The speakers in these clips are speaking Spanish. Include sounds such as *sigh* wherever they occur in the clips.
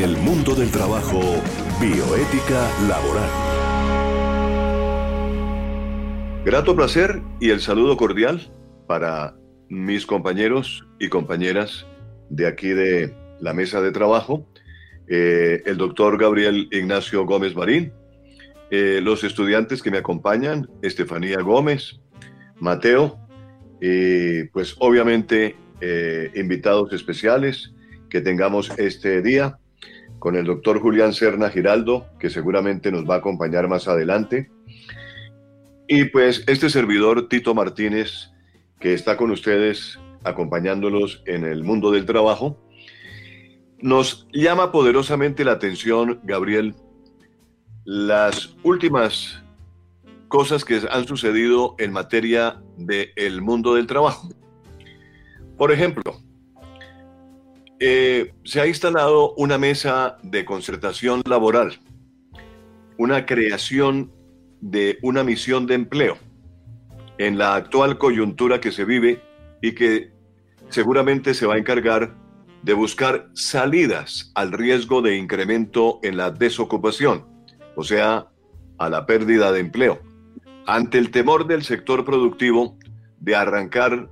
en el mundo del trabajo, bioética laboral. Grato placer y el saludo cordial para mis compañeros y compañeras de aquí de la mesa de trabajo, eh, el doctor Gabriel Ignacio Gómez Marín, eh, los estudiantes que me acompañan, Estefanía Gómez, Mateo, y pues obviamente eh, invitados especiales que tengamos este día con el doctor Julián Serna Giraldo, que seguramente nos va a acompañar más adelante. Y pues este servidor, Tito Martínez, que está con ustedes acompañándolos en el mundo del trabajo, nos llama poderosamente la atención, Gabriel, las últimas cosas que han sucedido en materia del mundo del trabajo. Por ejemplo, eh, se ha instalado una mesa de concertación laboral, una creación de una misión de empleo en la actual coyuntura que se vive y que seguramente se va a encargar de buscar salidas al riesgo de incremento en la desocupación, o sea, a la pérdida de empleo, ante el temor del sector productivo de arrancar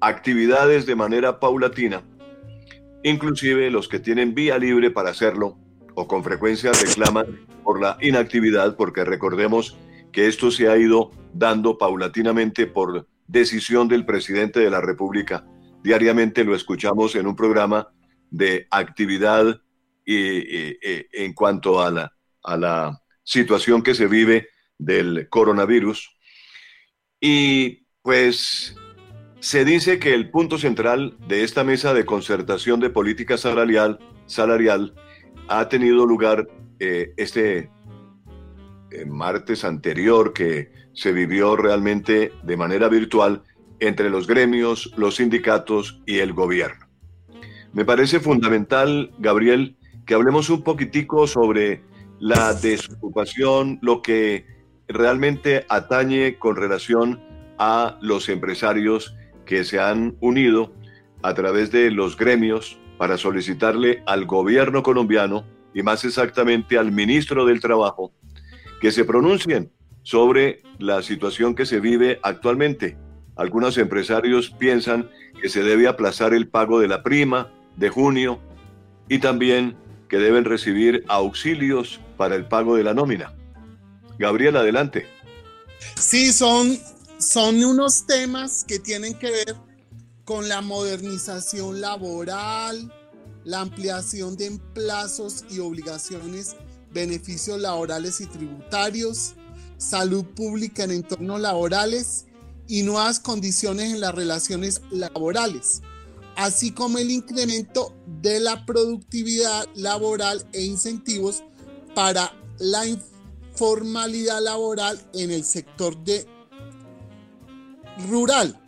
actividades de manera paulatina, inclusive los que tienen vía libre para hacerlo o con frecuencia reclaman por la inactividad, porque recordemos que esto se ha ido dando paulatinamente por decisión del presidente de la República. Diariamente lo escuchamos en un programa de actividad en cuanto a la situación que se vive del coronavirus. Y pues se dice que el punto central de esta mesa de concertación de política salarial, salarial ha tenido lugar eh, este martes anterior que se vivió realmente de manera virtual entre los gremios, los sindicatos y el gobierno. Me parece fundamental, Gabriel, que hablemos un poquitico sobre la desocupación, lo que realmente atañe con relación a los empresarios que se han unido a través de los gremios para solicitarle al gobierno colombiano y más exactamente al ministro del Trabajo que se pronuncien sobre la situación que se vive actualmente. Algunos empresarios piensan que se debe aplazar el pago de la prima de junio y también que deben recibir auxilios para el pago de la nómina. Gabriel, adelante. Sí, son, son unos temas que tienen que ver con la modernización laboral, la ampliación de plazos y obligaciones beneficios laborales y tributarios, salud pública en entornos laborales y nuevas condiciones en las relaciones laborales, así como el incremento de la productividad laboral e incentivos para la informalidad laboral en el sector de rural.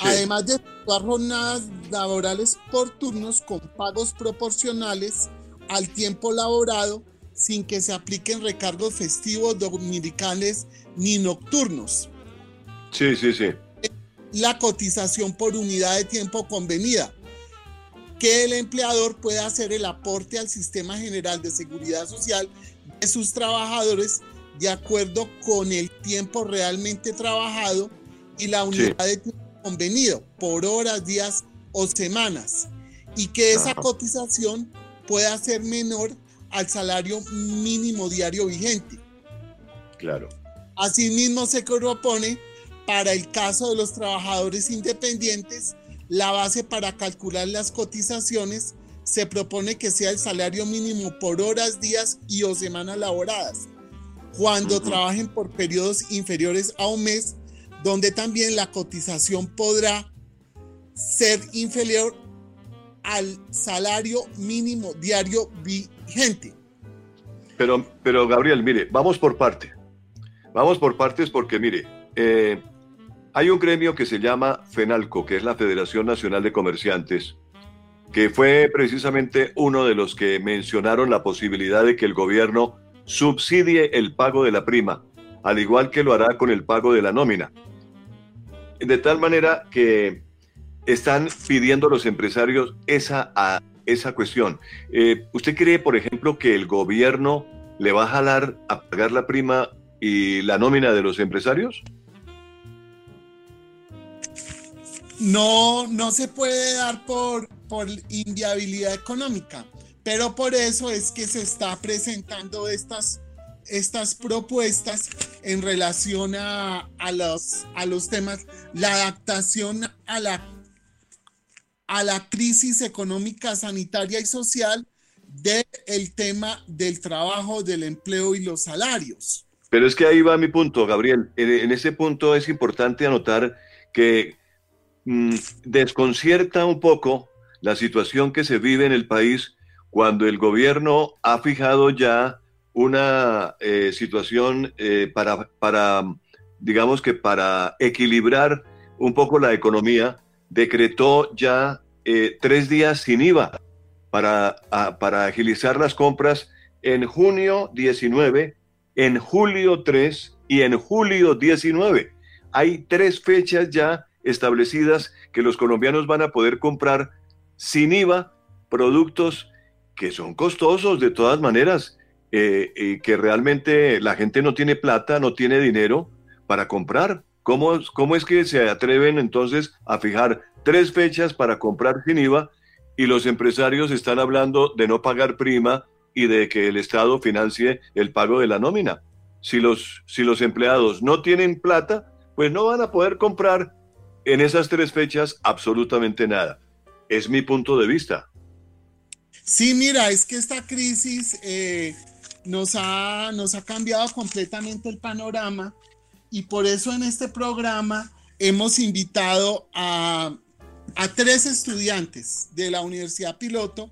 Además de jornadas laborales por turnos con pagos proporcionales al tiempo laborado sin que se apliquen recargos festivos, dominicales ni nocturnos. Sí, sí, sí. La cotización por unidad de tiempo convenida. Que el empleador pueda hacer el aporte al sistema general de seguridad social de sus trabajadores de acuerdo con el tiempo realmente trabajado y la unidad de tiempo convenido por horas, días o semanas. Y que esa cotización pueda ser menor al salario mínimo diario vigente. Claro. Asimismo, se propone para el caso de los trabajadores independientes, la base para calcular las cotizaciones se propone que sea el salario mínimo por horas, días y o semanas laboradas, cuando trabajen por periodos inferiores a un mes, donde también la cotización podrá ser inferior al salario mínimo diario vigente. Pero, pero Gabriel, mire, vamos por parte. Vamos por partes porque, mire, eh, hay un gremio que se llama FENALCO, que es la Federación Nacional de Comerciantes, que fue precisamente uno de los que mencionaron la posibilidad de que el gobierno subsidie el pago de la prima, al igual que lo hará con el pago de la nómina. De tal manera que están pidiendo los empresarios esa, esa cuestión. Eh, ¿Usted cree, por ejemplo, que el gobierno le va a jalar a pagar la prima y la nómina de los empresarios? No, no se puede dar por, por inviabilidad económica, pero por eso es que se está presentando estas, estas propuestas en relación a, los, a los temas, la adaptación a la, a la crisis económica, sanitaria y social del tema del trabajo, del empleo y los salarios. Pero es que ahí va mi punto, Gabriel. En, ese punto es importante anotar que mm, desconcierta un poco la situación que se vive en el país cuando el gobierno ha fijado ya una eh, situación eh, para, para, digamos que para equilibrar un poco la economía, decretó ya eh, tres días sin IVA para, para agilizar las compras en junio 19, en julio 3 y en julio 19. Hay tres fechas ya establecidas que los colombianos van a poder comprar sin IVA productos que son costosos de todas maneras, eh, y que realmente la gente no tiene plata, no tiene dinero para comprar. ¿Cómo, ¿Cómo es que se atreven entonces a fijar tres fechas para comprar sin IVA y los empresarios están hablando de no pagar prima y de que el Estado financie el pago de la nómina. Si los, si los empleados no tienen plata, pues no van a poder comprar en esas tres fechas absolutamente nada. Es mi punto de vista. Sí, mira, es que esta crisis eh, nos, ha, nos ha cambiado completamente el panorama y por eso en este programa hemos invitado a a tres estudiantes de la Universidad Piloto,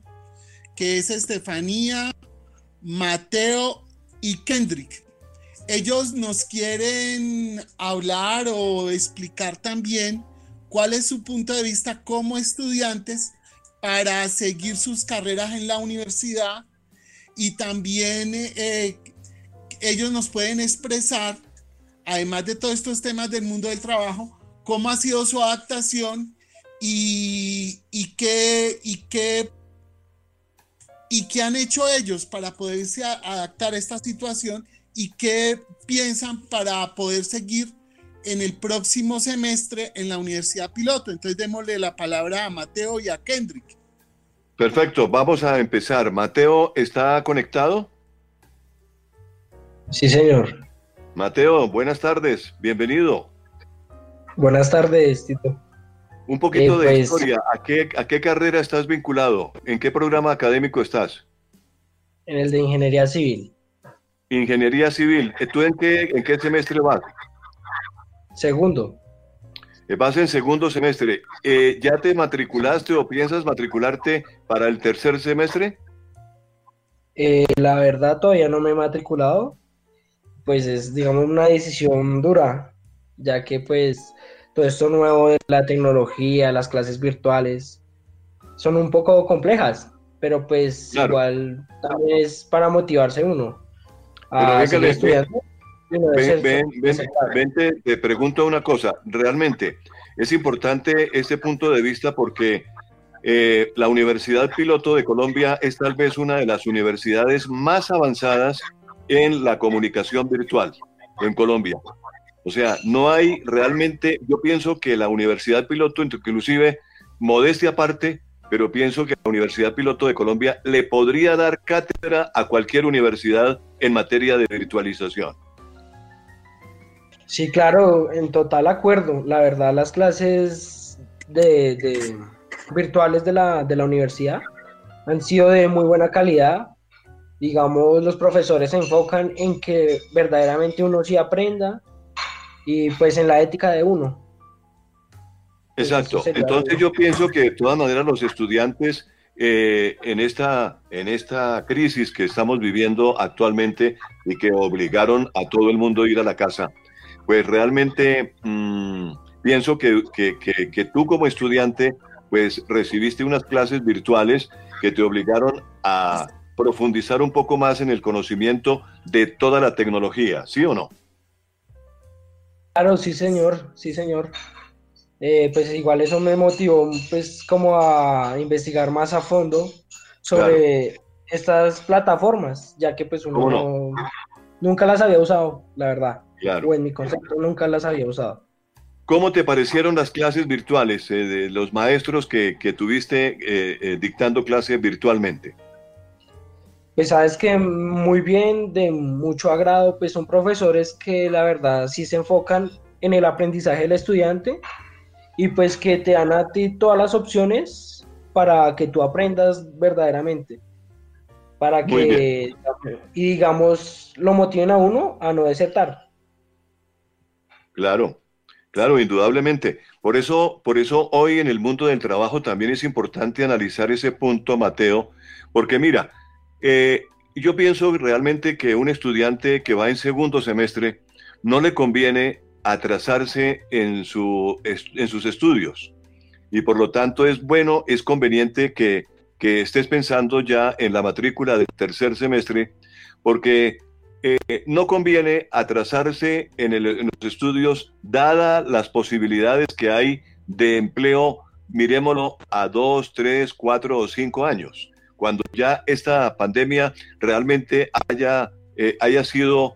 que es Estefanía, Mateo y Kendrick. Ellos nos quieren hablar o explicar también cuál es su punto de vista como estudiantes para seguir sus carreras en la universidad y también eh, ellos nos pueden expresar, además de todos estos temas del mundo del trabajo, cómo ha sido su adaptación y, qué, y qué han hecho ellos para poderse adaptar a esta situación y qué piensan para poder seguir en el próximo semestre en la Universidad Piloto. Entonces démosle la palabra a Mateo y a Kendrick. Perfecto, vamos a empezar. Mateo, ¿está conectado? Sí, señor. Mateo, buenas tardes, bienvenido. Buenas tardes, Tito. Un poquito de pues, historia. ¿A qué, ¿A qué carrera estás vinculado? ¿En qué programa académico estás? En el de Ingeniería Civil. Ingeniería Civil. ¿Tú en qué, en qué semestre vas? Segundo. Eh, vas en segundo semestre. Eh, ¿Ya te matriculaste o piensas matricularte para el tercer semestre? Eh, la verdad todavía no me he matriculado. Pues es, digamos, una decisión dura, ya que pues todo esto nuevo de la tecnología, las clases virtuales, son un poco complejas, pero pues igual también es para motivarse uno. A ven, ven, te, pregunto una cosa, realmente es importante este punto de vista porque eh, la Universidad Piloto de Colombia es tal vez una de las universidades más avanzadas en la comunicación virtual en Colombia. O sea, no hay realmente, yo pienso que la Universidad Piloto, inclusive, modestia aparte, pero pienso que la Universidad Piloto de Colombia le podría dar cátedra a cualquier universidad en materia de virtualización. Sí, claro, en total acuerdo. La verdad, las clases de, virtuales de la, de la universidad han sido de muy buena calidad. Digamos, los profesores se enfocan en que verdaderamente uno sí aprenda y pues en la ética de uno. Exacto. Entonces yo pienso que de todas maneras los estudiantes eh, en, esta, en esta crisis que estamos viviendo actualmente y que obligaron a todo el mundo a ir a la casa, pues realmente mm, pienso que, que, que, tú como estudiante pues recibiste unas clases virtuales que te obligaron a profundizar un poco más en el conocimiento de toda la tecnología, ¿sí o no? Claro, sí, señor, sí, señor. eh, pues igual eso me motivó pues como a investigar más a fondo sobre estas plataformas, ya que pues uno nunca las había usado, la verdad. O en mi concepto nunca las había usado. ¿Cómo te parecieron las clases virtuales eh, de los maestros que, tuviste eh, dictando clases virtualmente? Pues sabes que muy bien, de mucho agrado, pues son profesores que la verdad sí se enfocan en el aprendizaje del estudiante y pues que te dan a ti todas las opciones para que tú aprendas verdaderamente. Para que, y digamos, lo motiven a uno a no desertar. Claro, claro, indudablemente. Por eso, por eso hoy en el mundo del trabajo también es importante analizar ese punto, Mateo, porque mira, eh, yo pienso realmente que un estudiante que va en segundo semestre no le conviene atrasarse en, su, en sus estudios. Y por lo tanto es bueno, es conveniente que, estés pensando ya en la matrícula del tercer semestre, porque eh, no conviene atrasarse en, en, los estudios, dada las posibilidades que hay de empleo, miremoslo, a dos, tres, cuatro o cinco años cuando ya esta pandemia realmente haya, eh, haya sido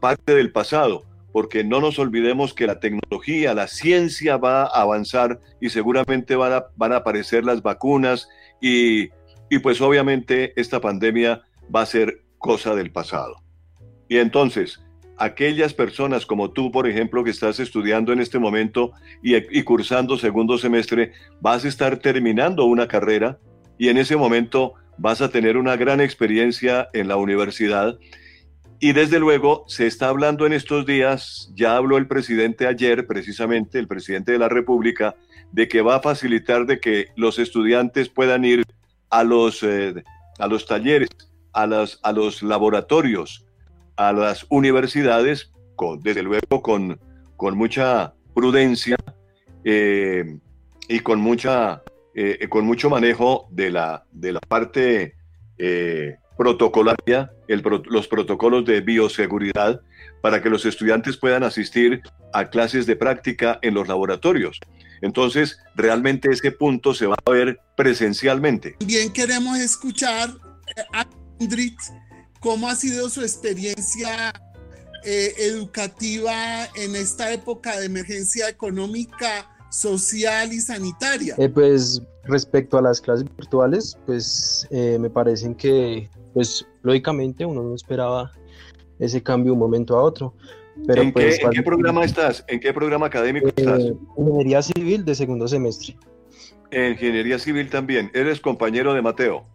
parte del pasado, porque no nos olvidemos que la tecnología, la ciencia va a avanzar y seguramente van a, van a aparecer las vacunas y pues obviamente esta pandemia va a ser cosa del pasado. Y entonces, aquellas personas como tú, por ejemplo, que estás estudiando en este momento y, cursando segundo semestre, vas a estar terminando una carrera y en ese momento vas a tener una gran experiencia en la universidad. Y desde luego se está hablando en estos días, ya habló el presidente ayer precisamente, el presidente de la República, de que va a facilitar de que los estudiantes puedan ir a los, eh, a los talleres, a, las, a los laboratorios, a las universidades, con, desde luego con, con mucha prudencia eh, y con mucha eh, con mucho manejo de la, de la parte eh, protocolaria, los protocolos de bioseguridad, para que los estudiantes puedan asistir a clases de práctica en los laboratorios. Entonces, realmente ese punto se va a ver presencialmente. También queremos escuchar a Andrit cómo ha sido su experiencia educativa en esta época de emergencia económica social y sanitaria. Eh, pues respecto a las clases virtuales, pues eh, me parecen que, pues lógicamente uno no esperaba ese cambio de un momento a otro. Pero ¿En, pues, qué, ¿En, qué, programa estás? ¿En qué programa académico eh, estás? Ingeniería Civil de segundo semestre. Ingeniería Civil también. ¿Eres compañero de Mateo?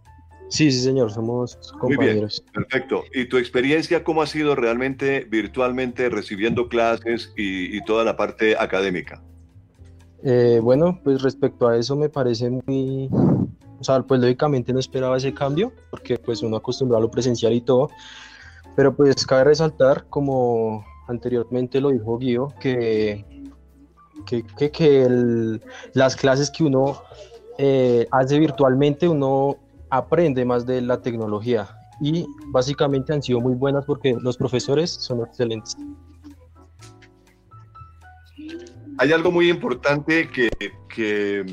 Sí, sí, señor, somos compañeros. Muy bien, perfecto. ¿Y tu experiencia cómo ha sido realmente virtualmente recibiendo clases y, y toda la parte académica? Eh, bueno, pues respecto a eso me parece muy, o sea, pues lógicamente no esperaba ese cambio, porque pues uno acostumbrado a lo presencial y todo, pero pues cabe resaltar, como anteriormente lo dijo Guido, que, que, que, las clases que uno eh, hace virtualmente, uno aprende más de la tecnología y básicamente han sido muy buenas porque los profesores son excelentes. hay algo muy importante que, que,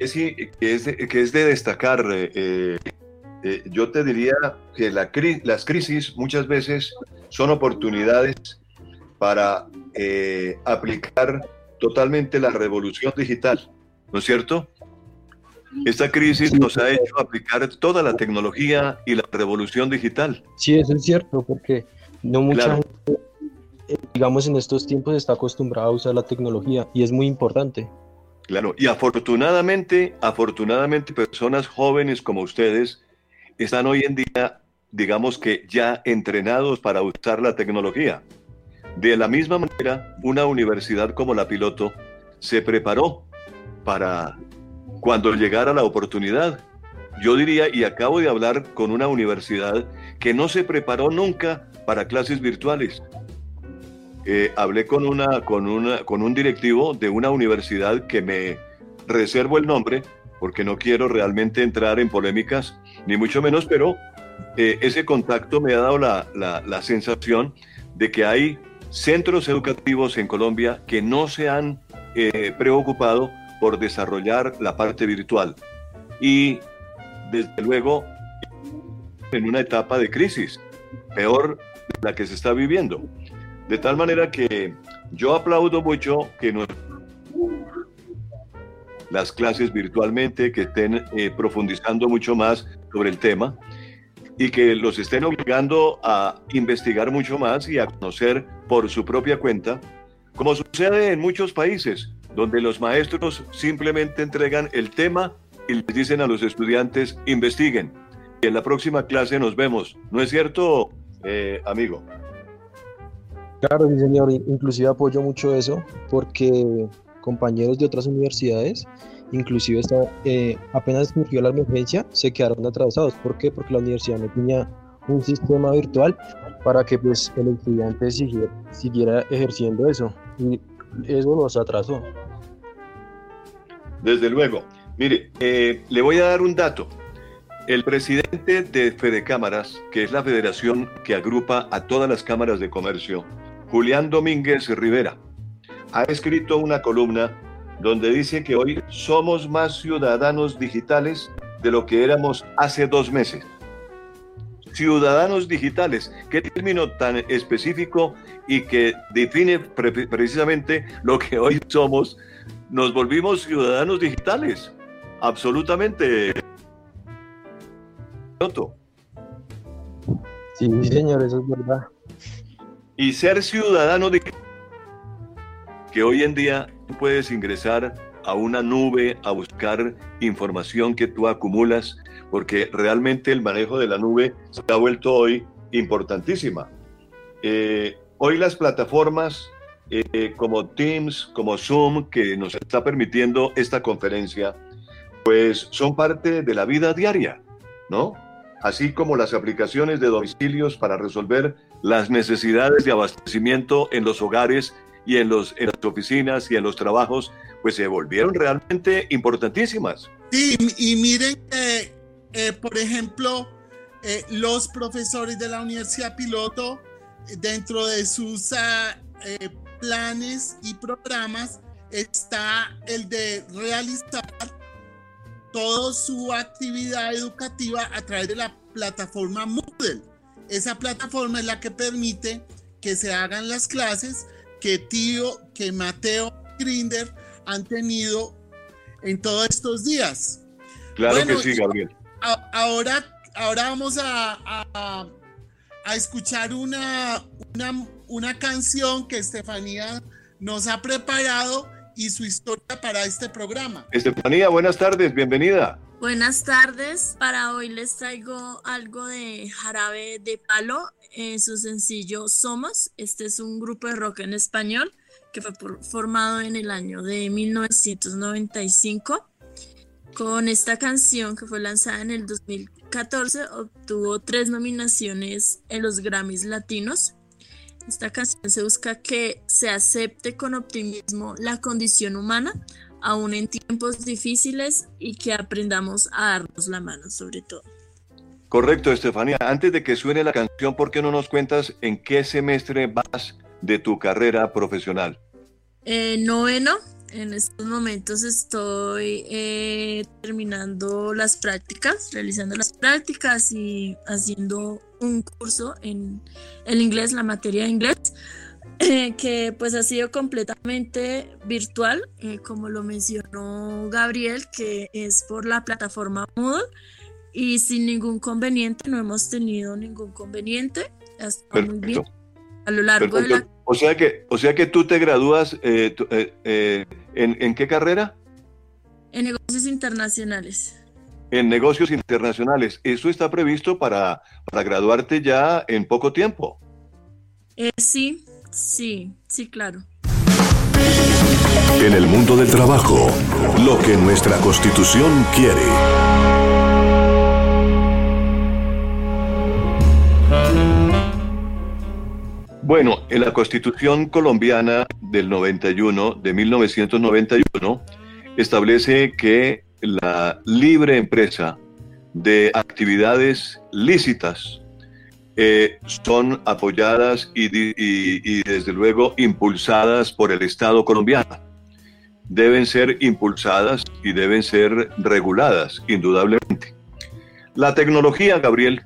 es, que, es, de, destacar. Eh, eh, yo te diría que la, las crisis muchas veces son oportunidades para eh, aplicar totalmente la revolución digital, ¿no es cierto? Esta crisis nos ha hecho aplicar toda la tecnología y la revolución digital. Sí, eso es cierto, porque no mucha gente digamos, en estos tiempos está acostumbrado a usar la tecnología y es muy importante. Claro, y afortunadamente, afortunadamente personas jóvenes como ustedes están hoy en día, digamos que ya entrenados para usar la tecnología. De la misma manera, una universidad como la Piloto se preparó para cuando llegara la oportunidad. Yo diría, y acabo de hablar con una universidad que no se preparó nunca para clases virtuales. Eh, hablé con, una, con, una, con un directivo de una universidad que me reservo el nombre porque no quiero realmente entrar en polémicas, ni mucho menos, pero eh, ese contacto me ha dado la, la, sensación de que hay centros educativos en Colombia que no se han eh, preocupado por desarrollar la parte virtual. Y desde luego, en una etapa de crisis, peor de la que se está viviendo. De tal manera que yo aplaudo mucho que nos las clases virtualmente, que estén eh, profundizando mucho más sobre el tema y que los estén obligando a investigar mucho más y a conocer por su propia cuenta, como sucede en muchos países, donde los maestros simplemente entregan el tema y les dicen a los estudiantes, investiguen. Y en la próxima clase nos vemos. ¿No es cierto, eh, amigo? Claro, sí, señor. Inclusive apoyo mucho eso porque compañeros de otras universidades, inclusive está, eh, apenas surgió la emergencia, se quedaron atrasados. ¿Por qué? Porque la universidad no tenía un sistema virtual para que pues, el estudiante siguiera, siguiera ejerciendo eso. Y eso nos atrasó. Desde luego. Mire, eh, le voy a dar un dato. El presidente de Fede Cámaras, que es la federación que agrupa a todas las cámaras de comercio, Julián Domínguez Rivera, ha escrito una columna donde dice que hoy somos más ciudadanos digitales de lo que éramos hace dos meses. Ciudadanos digitales, qué término tan específico y que define precisamente lo que hoy somos. Nos volvimos ciudadanos digitales, absolutamente. Sí, señor, eso es verdad. Y ser ciudadano digital que hoy en día tú puedes ingresar a una nube a buscar información que tú acumulas, porque realmente el manejo de la nube se ha vuelto hoy importantísima. Eh, hoy las plataformas eh, como Teams, como Zoom, que nos está permitiendo esta conferencia, pues son parte de la vida diaria, ¿no? Así como las aplicaciones de domicilios para resolver las necesidades de abastecimiento en los hogares y en, los, en las oficinas y en los trabajos, pues se volvieron realmente importantísimas. Sí, y miren que, eh, por ejemplo, eh, los profesores de la Universidad Piloto, dentro de sus ah, eh, planes y programas, está el de realizar toda su actividad educativa a través de la plataforma Moodle. Esa plataforma es la que permite que se hagan las clases que Tío, que Mateo Grinder han tenido en todos estos días. Claro que sí, Gabriel. ahora, ahora vamos a, a, escuchar una, una, una canción que Estefanía nos ha preparado y su historia para este programa. Estefanía, buenas tardes, bienvenida. Buenas tardes, para hoy les traigo algo de jarabe de palo en su sencillo Somos. Este es un grupo de rock en español que fue formado en el año de 1995. Con esta canción que fue lanzada en el 2014 obtuvo tres nominaciones en los Grammys Latinos. Esta canción se busca que se acepte con optimismo la condición humana, aún en tiempos difíciles, y que aprendamos a darnos la mano sobre todo. Correcto, Estefanía. Antes de que suene la canción, ¿por qué no nos cuentas en qué semestre vas de tu carrera profesional? Eh, noveno. En estos momentos estoy eh, terminando las prácticas, realizando las prácticas y haciendo un curso en el inglés, la materia de inglés, eh, que pues ha sido completamente virtual, eh, como lo mencionó Gabriel, que es por la plataforma Moodle y sin ningún conveniente, no hemos tenido ningún conveniente. Está muy bien. A lo largo de la... O sea que, o sea que tú te gradúas eh, eh, eh, ¿en, ¿en, qué carrera? En negocios internacionales. En negocios internacionales. ¿Eso está previsto para, para graduarte ya en poco tiempo? sí, sí, sí, claro. En el mundo del trabajo, lo que nuestra constitución quiere. Bueno, en la Constitución colombiana del 91, de 1991, establece que la libre empresa de actividades lícitas eh, son apoyadas y, desde luego impulsadas por el Estado colombiano. deben ser impulsadas y deben ser reguladas, indudablemente. La tecnología, Gabriel,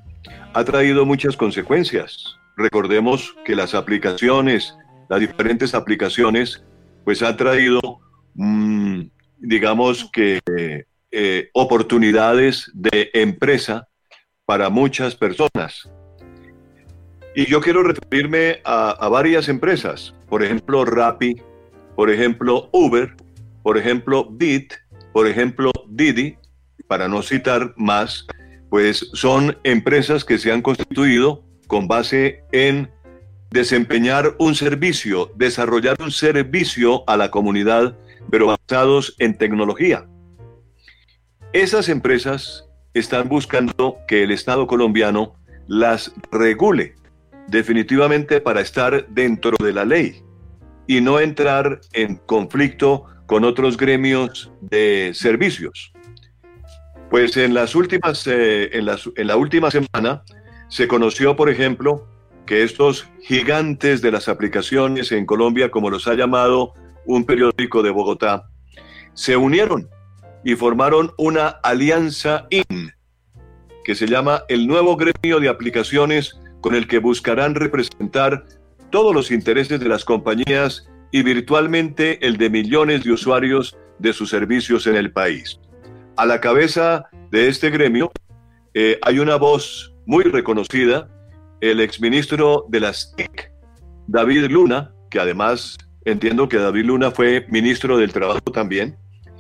ha traído muchas consecuencias. Recordemos que las aplicaciones, las diferentes aplicaciones, pues han traído, mm, digamos que, eh, oportunidades de empresa para muchas personas. Y yo quiero referirme a, a varias empresas, por ejemplo, Rappi, por ejemplo, Uber, por ejemplo, Bit, por ejemplo, Didi, para no citar más, pues son empresas que se han constituido con base en desempeñar un servicio, desarrollar un servicio a la comunidad, pero basados en tecnología. Esas empresas están buscando que el Estado colombiano las regule definitivamente para estar dentro de la ley y no entrar en conflicto con otros gremios de servicios. Pues en las últimas, eh, en, en la última semana se conoció, por ejemplo, que estos gigantes de las aplicaciones en Colombia, como los ha llamado un periódico de Bogotá, se unieron y formaron una alianza IN, que se llama el nuevo gremio de aplicaciones con el que buscarán representar todos los intereses de las compañías y virtualmente el de millones de usuarios de sus servicios en el país. A la cabeza de este gremio eh, hay una voz muy reconocida, el exministro de las TIC, David Luna, que además entiendo que David Luna fue ministro del Trabajo también,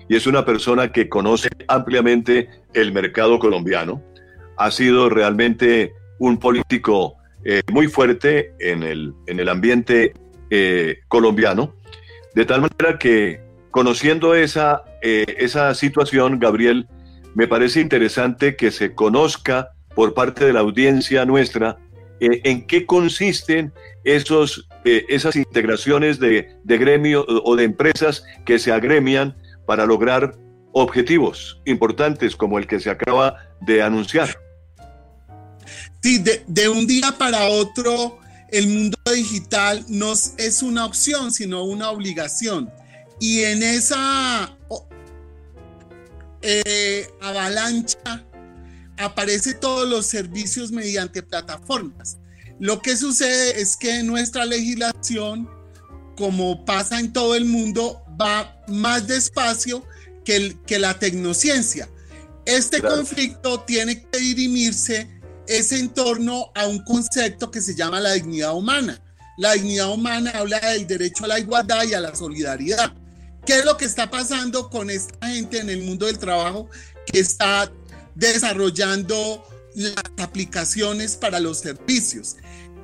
y es una persona que conoce ampliamente el mercado colombiano. Ha sido realmente un político eh, muy fuerte en el, en el ambiente eh, colombiano, de tal manera que conociendo esa, eh, esa situación, Gabriel, me parece interesante que se conozca por parte de la audiencia nuestra en qué consisten esos, esas integraciones de, de gremio o de empresas que se agremian para lograr objetivos importantes como el que se acaba de anunciar. Sí, de, un día para otro, el mundo digital no es una opción, sino una obligación. Y en esa eh, avalancha aparecen todos los servicios mediante plataformas. Lo que sucede es que nuestra legislación, como pasa en todo el mundo, va más despacio que, que la tecnociencia. Este conflicto tiene que dirimirse es en torno a un concepto que se llama la dignidad humana. La dignidad humana habla del derecho a la igualdad y a la solidaridad. ¿Qué es lo que está pasando con esta gente en el mundo del trabajo que está desarrollando las aplicaciones para los servicios?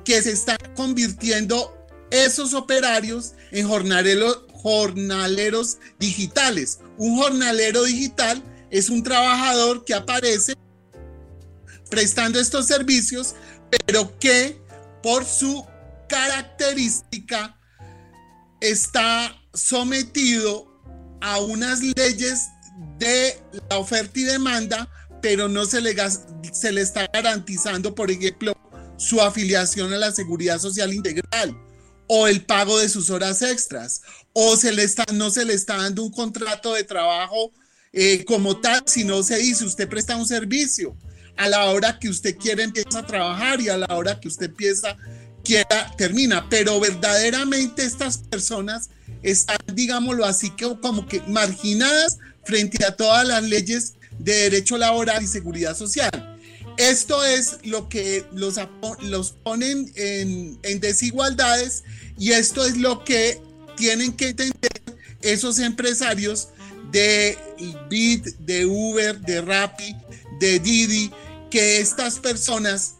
Que se están convirtiendo esos operarios en jornaleros, digitales. Un jornalero digital es un trabajador que aparece prestando estos servicios, pero que por su característica está sometido a unas leyes de la oferta y demanda, pero no se le, se le está garantizando, por ejemplo, su afiliación a la seguridad social integral o el pago de sus horas extras, o se le está, no se le está dando un contrato de trabajo eh, como tal, si no se dice usted presta un servicio a la hora que usted quiere empieza a trabajar y a la hora que usted empieza, quiera, termina. Pero verdaderamente estas personas están, digámoslo así, que como que marginadas frente a todas las leyes de derecho laboral y seguridad social. Esto es lo que los, los ponen en, en desigualdades y esto es lo que tienen que entender esos empresarios de Bit, de Uber, de Rappi, de Didi, que estas personas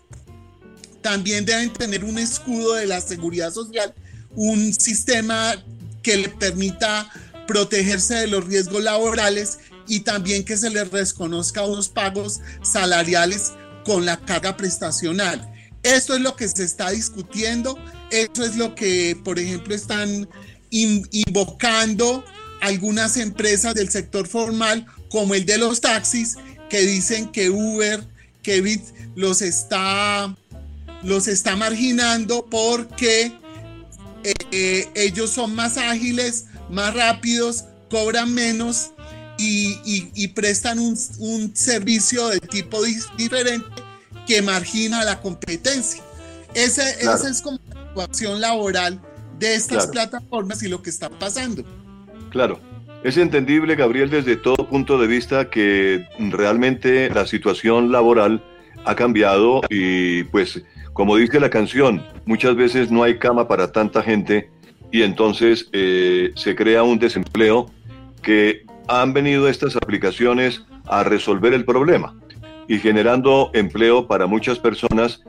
también deben tener un escudo de la seguridad social, un sistema que le permita protegerse de los riesgos laborales y también que se les reconozca unos pagos salariales con la carga prestacional. Esto es lo que se está discutiendo, esto es lo que, por ejemplo, están invocando algunas empresas del sector formal, como el de los taxis, que dicen que Uber, que los está, los está marginando porque eh, ellos son más ágiles, más rápidos, cobran menos y, prestan un, servicio de tipo diferente que margina la competencia. Ese, Esa es como la situación laboral de estas plataformas y lo que está pasando. Claro. Es entendible, Gabriel, desde todo punto de vista que realmente la situación laboral ha cambiado y pues, como dice la canción, muchas veces no hay cama para tanta gente y entonces eh, se crea un desempleo que han venido estas aplicaciones a resolver el problema y generando empleo para muchas personas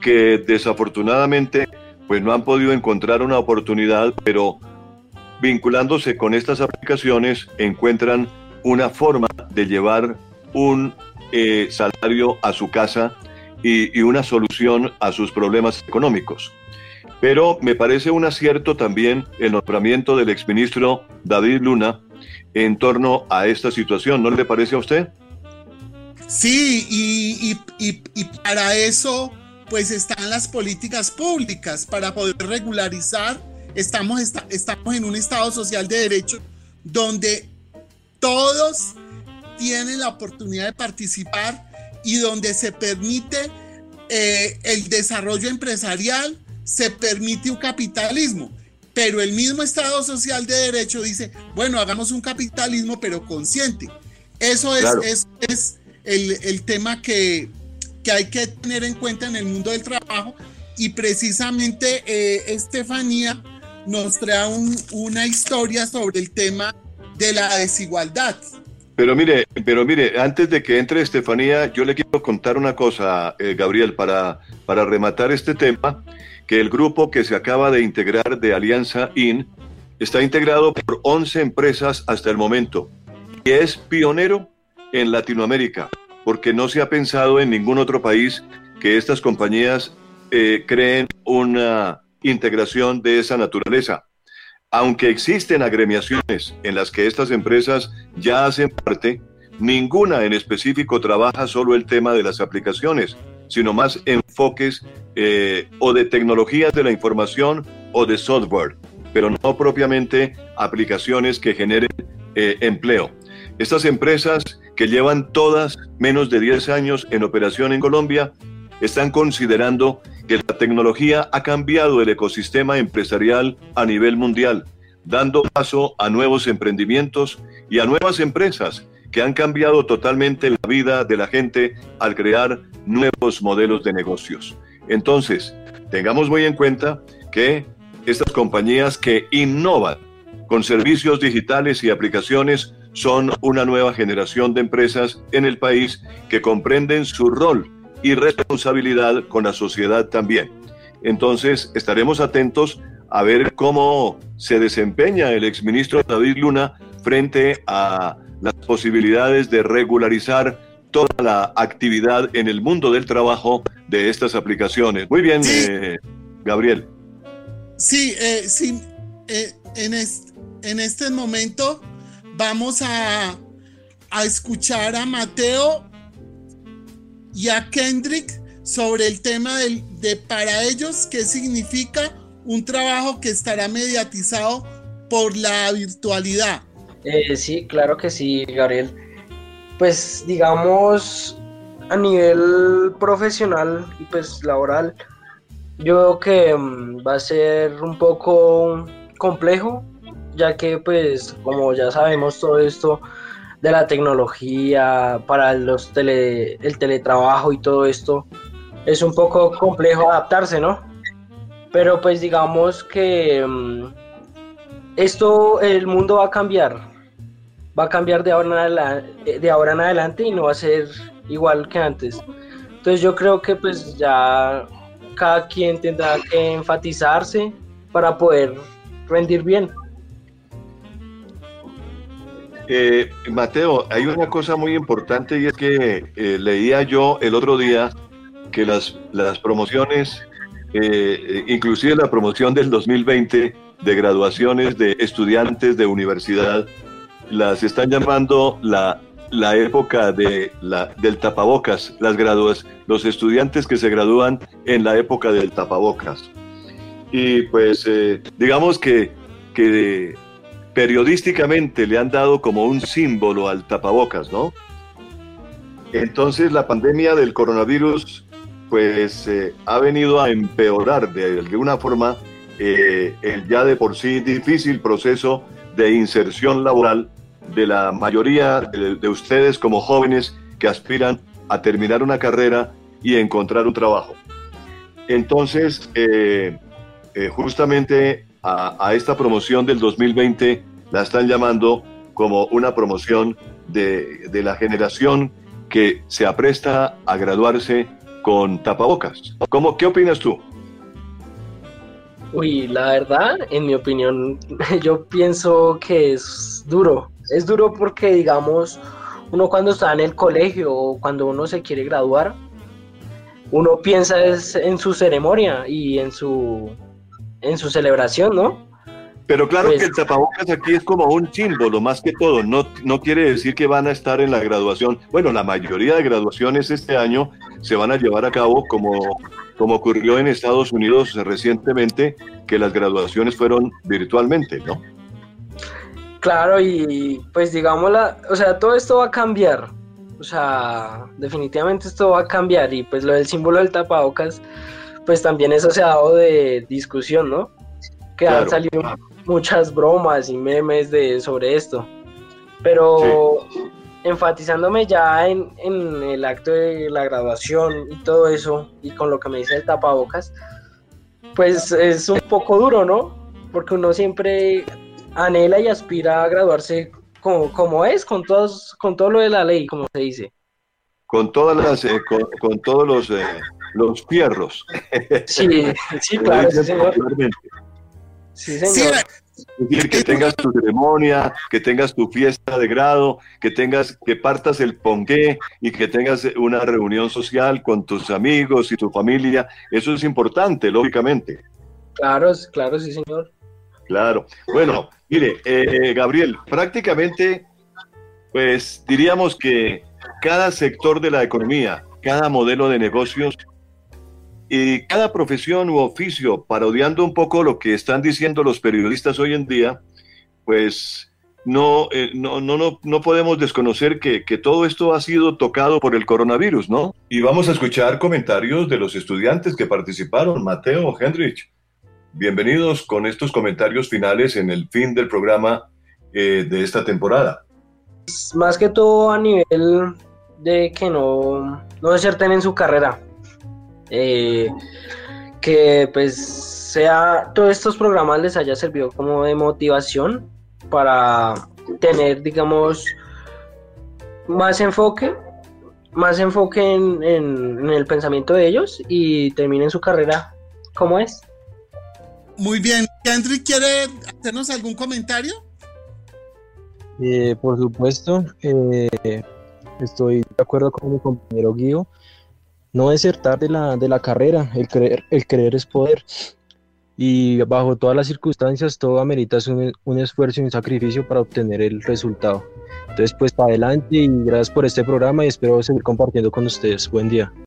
que desafortunadamente pues no han podido encontrar una oportunidad, pero vinculándose con estas aplicaciones encuentran una forma de llevar un eh, salario a su casa y, y una solución a sus problemas económicos. Pero me parece un acierto también el nombramiento del exministro David Luna en torno a esta situación, ¿no le parece a usted? Sí, y, para eso pues están las políticas públicas, para poder regularizar, estamos, estamos en un Estado social de derecho donde todos tienen la oportunidad de participar y donde se permite eh, el desarrollo empresarial, se permite un capitalismo. Pero el mismo Estado social de derecho dice, bueno, hagamos un capitalismo pero consciente. Eso es, es el, tema que, hay que tener en cuenta en el mundo del trabajo. Y precisamente eh, Estefanía nos trae una historia sobre el tema de la desigualdad. Pero mire, pero mire, antes de que entre Estefanía, yo le quiero contar una cosa, eh, Gabriel, para, para rematar este tema, que el grupo que se acaba de integrar de Alianza IN está integrado por 11 empresas hasta el momento y es pionero en Latinoamérica, porque no se ha pensado en ningún otro país que estas compañías eh, creen una integración de esa naturaleza. Aunque existen agremiaciones en las que estas empresas ya hacen parte, ninguna en específico trabaja solo el tema de las aplicaciones, sino más enfoques eh, o de tecnologías de la información o de software, pero no propiamente aplicaciones que generen eh, empleo. Estas empresas que llevan todas menos de 10 años en operación en Colombia están considerando que la tecnología ha cambiado el ecosistema empresarial a nivel mundial, dando paso a nuevos emprendimientos y a nuevas empresas que han cambiado totalmente la vida de la gente al crear nuevos modelos de negocios. Entonces, tengamos muy en cuenta que estas compañías que innovan con servicios digitales y aplicaciones son una nueva generación de empresas en el país que comprenden su rol y responsabilidad con la sociedad también. Entonces, estaremos atentos a ver cómo se desempeña el exministro David Luna frente a las posibilidades de regularizar toda la actividad en el mundo del trabajo de estas aplicaciones. Muy bien, eh, Gabriel. Sí, eh, sí, eh, en, en este momento vamos a, a escuchar a Mateo y a Kendrick sobre el tema del, de para ellos qué significa un trabajo que estará mediatizado por la virtualidad. Eh, sí, claro que sí, Gabriel. Pues digamos a nivel profesional y pues laboral, yo veo que mm, va a ser un poco complejo, ya que pues como ya sabemos todo esto de la tecnología para los tele, el teletrabajo y todo esto, es un poco complejo adaptarse, ¿no? Pero pues digamos que mm, esto, el mundo va a cambiar, va a cambiar de ahora, en adelante, de ahora en adelante y no va a ser igual que antes. Entonces yo creo que pues ya cada quien tendrá que enfatizarse para poder rendir bien. Eh, Mateo, hay una cosa muy importante y es que eh, leía yo el otro día que las, las promociones, eh, inclusive la promoción del 2020 de graduaciones de estudiantes de universidad, las están llamando la, la época de la, del tapabocas, las graduas, los estudiantes que se gradúan en la época del tapabocas. Y pues eh, digamos que, que, periodísticamente le han dado como un símbolo al tapabocas, ¿no? Entonces la pandemia del coronavirus pues eh, ha venido a empeorar de alguna forma eh, el ya de por sí difícil proceso de inserción laboral de la mayoría de, ustedes como jóvenes que aspiran a terminar una carrera y encontrar un trabajo. Entonces, eh, justamente a, esta promoción del 2020 la están llamando como una promoción de, de la generación que se apresta a graduarse con tapabocas. ¿Cómo, ¿Qué opinas tú? Uy, la verdad, en mi opinión, *laughs* yo pienso que es duro. Es duro porque, digamos, uno cuando está en el colegio o cuando uno se quiere graduar, uno piensa es en su ceremonia y en su, en su celebración, ¿no? Pero claro que el pues- tapabocas aquí es como un símbolo, más que todo. No, no quiere decir que van a estar en la graduación. Bueno, la mayoría de graduaciones este año se van a llevar a cabo como, como ocurrió en Estados Unidos recientemente, que las graduaciones fueron virtualmente, ¿no? Claro, y pues digamos, la, o sea, todo esto va a cambiar. O sea, definitivamente esto va a cambiar. Y pues lo del símbolo del tapabocas, pues también eso se ha dado de discusión, ¿no? Que han salido muchas bromas y memes de, sobre esto. Pero enfatizándome ya en, el acto de la graduación y todo eso, y con lo que me dice el tapabocas, pues es un poco duro, ¿no? Porque uno siempre anhela y aspira a graduarse como, como es, con, todos, con todo lo de la ley, como se dice. Con todas las, eh, con, todos los, eh, los fierros. Sí, sí, *laughs* claro. Sí, señor. decir, que tengas tu ceremonia, que tengas tu fiesta de grado, que tengas, que partas el ponqué y que tengas una reunión social con tus amigos y tu familia. Eso es importante, lógicamente. Claro, claro, sí, señor. Claro. Bueno, mire, eh, Gabriel, prácticamente, pues diríamos que cada sector de la economía, cada modelo de negocios y cada profesión u oficio, parodiando un poco lo que están diciendo los periodistas hoy en día, pues no, eh, no, no, no, podemos desconocer que, que, todo esto ha sido tocado por el coronavirus, ¿no? Y vamos a escuchar comentarios de los estudiantes que participaron. Mateo, Hendrich, bienvenidos con estos comentarios finales en el fin del programa eh, de esta temporada. Más que todo a nivel de que no, no deserten en su carrera eh, que pues sea todos estos programas les haya servido como de motivación para tener digamos más enfoque más enfoque en, el pensamiento de ellos y terminen su carrera como es muy bien Kendrick quiere hacernos algún comentario eh, por supuesto eh, estoy de acuerdo con mi compañero Guido no desertar de la, de la carrera, el creer, el creer es poder. Y bajo todas las circunstancias, todo amerita un, un esfuerzo y un sacrificio para obtener el resultado. Entonces, pues para adelante y gracias por este programa y espero seguir compartiendo con ustedes. Buen día.